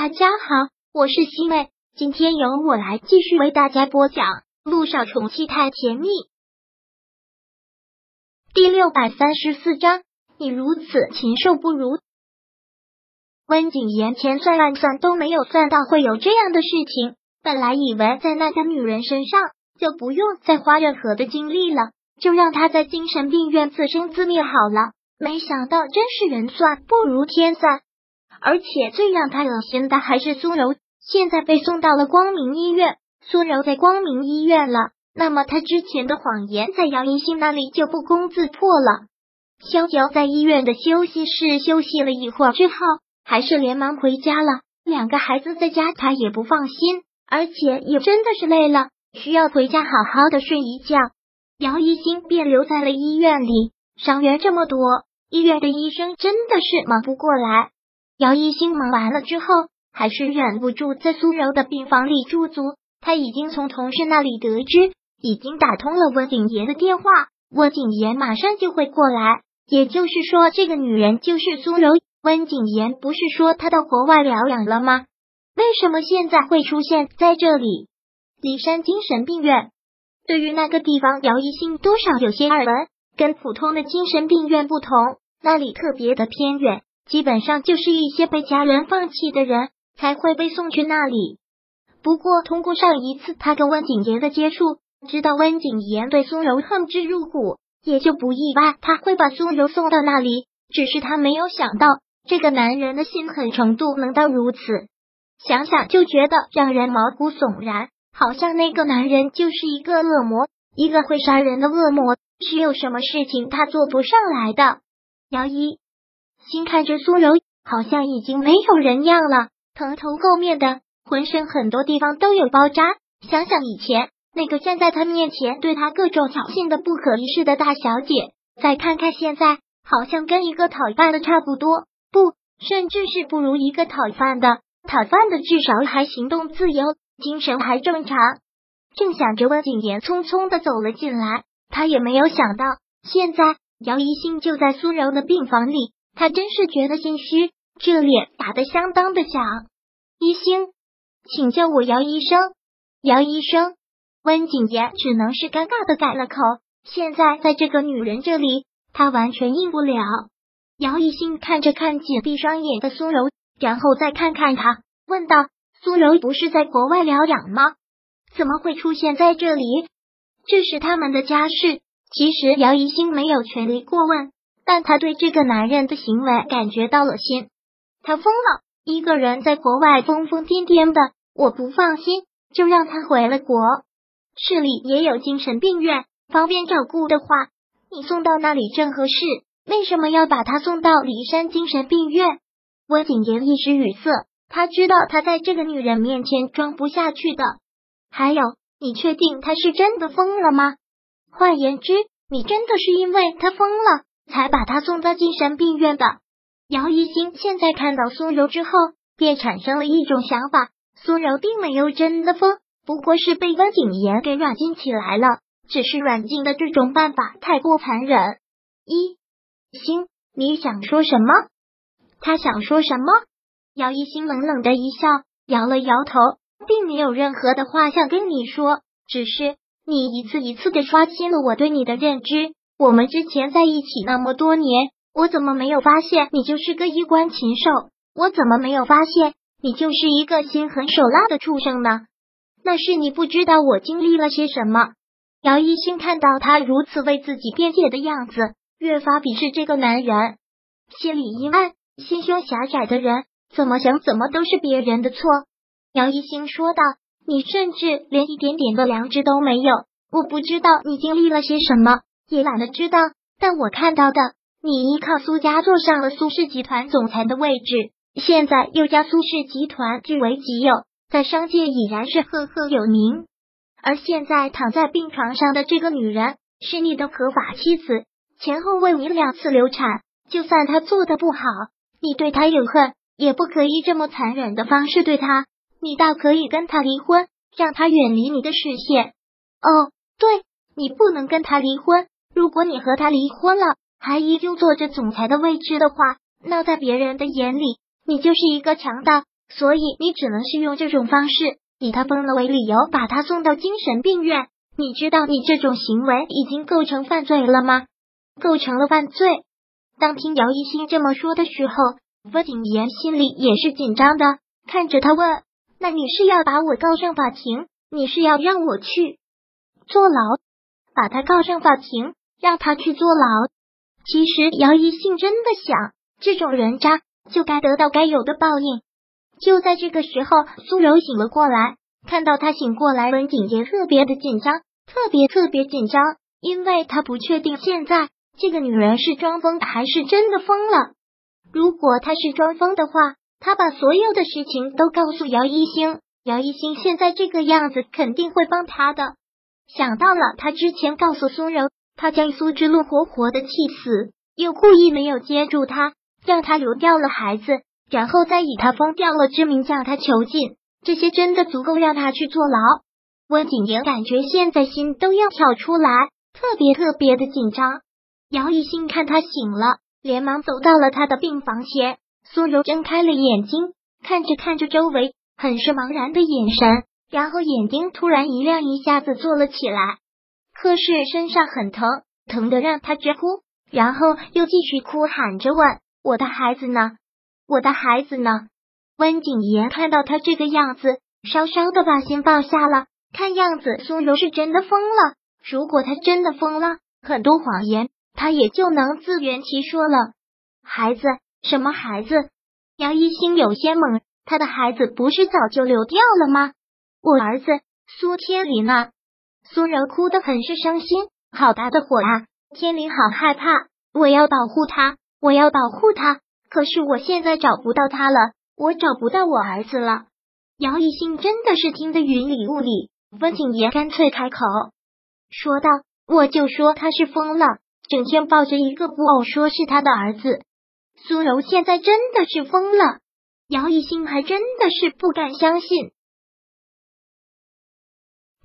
大家好，我是西妹，今天由我来继续为大家播讲《路上宠妻太甜蜜》第六百三十四章。你如此禽兽不如。温景言千算万算都没有算到会有这样的事情，本来以为在那个女人身上就不用再花任何的精力了，就让她在精神病院自生自灭好了。没想到真是人算不如天算。而且最让他恶心的还是苏柔，现在被送到了光明医院。苏柔在光明医院了，那么他之前的谎言在姚一新那里就不攻自破了。萧娇在医院的休息室休息了一会儿之后，还是连忙回家了。两个孩子在家，他也不放心，而且也真的是累了，需要回家好好的睡一觉。姚一新便留在了医院里，伤员这么多，医院的医生真的是忙不过来。姚一新忙完了之后，还是忍不住在苏柔的病房里驻足。他已经从同事那里得知，已经打通了温景言的电话，温景言马上就会过来。也就是说，这个女人就是苏柔。温景言不是说他到国外疗养了吗？为什么现在会出现在这里？骊山精神病院。对于那个地方，姚一新多少有些耳闻。跟普通的精神病院不同，那里特别的偏远。基本上就是一些被家人放弃的人才会被送去那里。不过，通过上一次他跟温景言的接触，知道温景言对苏柔恨之入骨，也就不意外他会把苏柔送到那里。只是他没有想到，这个男人的心狠程度能到如此，想想就觉得让人毛骨悚然，好像那个男人就是一个恶魔，一个会杀人的恶魔，是有什么事情他做不上来的。姚一。心看着苏柔，好像已经没有人样了，蓬头垢面的，浑身很多地方都有包扎。想想以前那个站在他面前对他各种挑衅的不可一世的大小姐，再看看现在，好像跟一个讨饭的差不多，不，甚至是不如一个讨饭的。讨饭的至少还行动自由，精神还正常。正想着，温景言匆匆的走了进来，他也没有想到，现在姚一新就在苏柔的病房里。他真是觉得心虚，这脸打得相当的响。一星，请叫我姚医生。姚医生，温景言只能是尴尬的改了口。现在在这个女人这里，他完全应不了。姚一星看着看紧闭双眼的苏柔，然后再看看他，问道：“苏柔不是在国外疗养吗？怎么会出现在这里？这是他们的家事。”其实姚一星没有权利过问。但他对这个男人的行为感觉到了心，他疯了，一个人在国外疯疯癫癫的，我不放心，就让他回了国。市里也有精神病院，方便照顾的话，你送到那里正合适。为什么要把他送到骊山精神病院？温景言一时语塞，他知道他在这个女人面前装不下去的。还有，你确定他是真的疯了吗？换言之，你真的是因为他疯了？才把他送到精神病院的姚一星，现在看到苏柔之后，便产生了一种想法：苏柔并没有真的疯，不过是被温景言给软禁起来了。只是软禁的这种办法太过残忍。一星，你想说什么？他想说什么？姚一星冷冷的一笑，摇了摇头，并没有任何的话想跟你说，只是你一次一次的刷新了我对你的认知。我们之前在一起那么多年，我怎么没有发现你就是个衣冠禽兽？我怎么没有发现你就是一个心狠手辣的畜生呢？那是你不知道我经历了些什么。姚一星看到他如此为自己辩解的样子，越发鄙视这个男人，心里一暗，心胸狭窄的人怎么想怎么都是别人的错。姚一星说道：“你甚至连一点点的良知都没有，我不知道你经历了些什么。”也懒得知道，但我看到的，你依靠苏家坐上了苏氏集团总裁的位置，现在又将苏氏集团据为己有，在商界已然是赫赫有名。而现在躺在病床上的这个女人是你的合法妻子，前后为你两次流产。就算她做的不好，你对她有恨，也不可以这么残忍的方式对她。你倒可以跟她离婚，让她远离你的视线。哦，对，你不能跟她离婚。如果你和他离婚了，还依旧坐着总裁的位置的话，那在别人的眼里，你就是一个强盗，所以你只能是用这种方式，以他疯了为理由，把他送到精神病院。你知道你这种行为已经构成犯罪了吗？构成了犯罪。当听姚一新这么说的时候，温景言心里也是紧张的，看着他问：“那你是要把我告上法庭？你是要让我去坐牢？把他告上法庭，让他去坐牢？”其实姚一信真的想，这种人渣就该得到该有的报应。就在这个时候，苏柔醒了过来，看到他醒过来，文景杰特别的紧张。特别特别紧张，因为他不确定现在这个女人是装疯还是真的疯了。如果她是装疯的话，他把所有的事情都告诉姚一星，姚一星现在这个样子肯定会帮他的。想到了他之前告诉苏柔，他将苏之路活活的气死，又故意没有接住他，让他流掉了孩子，然后再以他疯掉了之名向他囚禁，这些真的足够让他去坐牢。温景言感觉现在心都要跳出来，特别特别的紧张。姚一新看他醒了，连忙走到了他的病房前。苏柔睁开了眼睛，看着看着周围，很是茫然的眼神，然后眼睛突然一亮，一下子坐了起来。可是身上很疼，疼的让他直哭，然后又继续哭，喊着问：“我的孩子呢？我的孩子呢？”温景言看到他这个样子，稍稍的把心放下了。看样子苏柔是真的疯了。如果他真的疯了，很多谎言他也就能自圆其说了。孩子？什么孩子？杨一心有些懵。他的孩子不是早就流掉了吗？我儿子苏天林呢？苏柔哭得很是伤心。好大的火啊！天灵好害怕，我要保护他，我要保护他。可是我现在找不到他了，我找不到我儿子了。姚一兴真的是听得云里雾里。温景言干脆开口说道：“我就说他是疯了，整天抱着一个布偶，说是他的儿子。苏柔现在真的是疯了。”姚一兴还真的是不敢相信。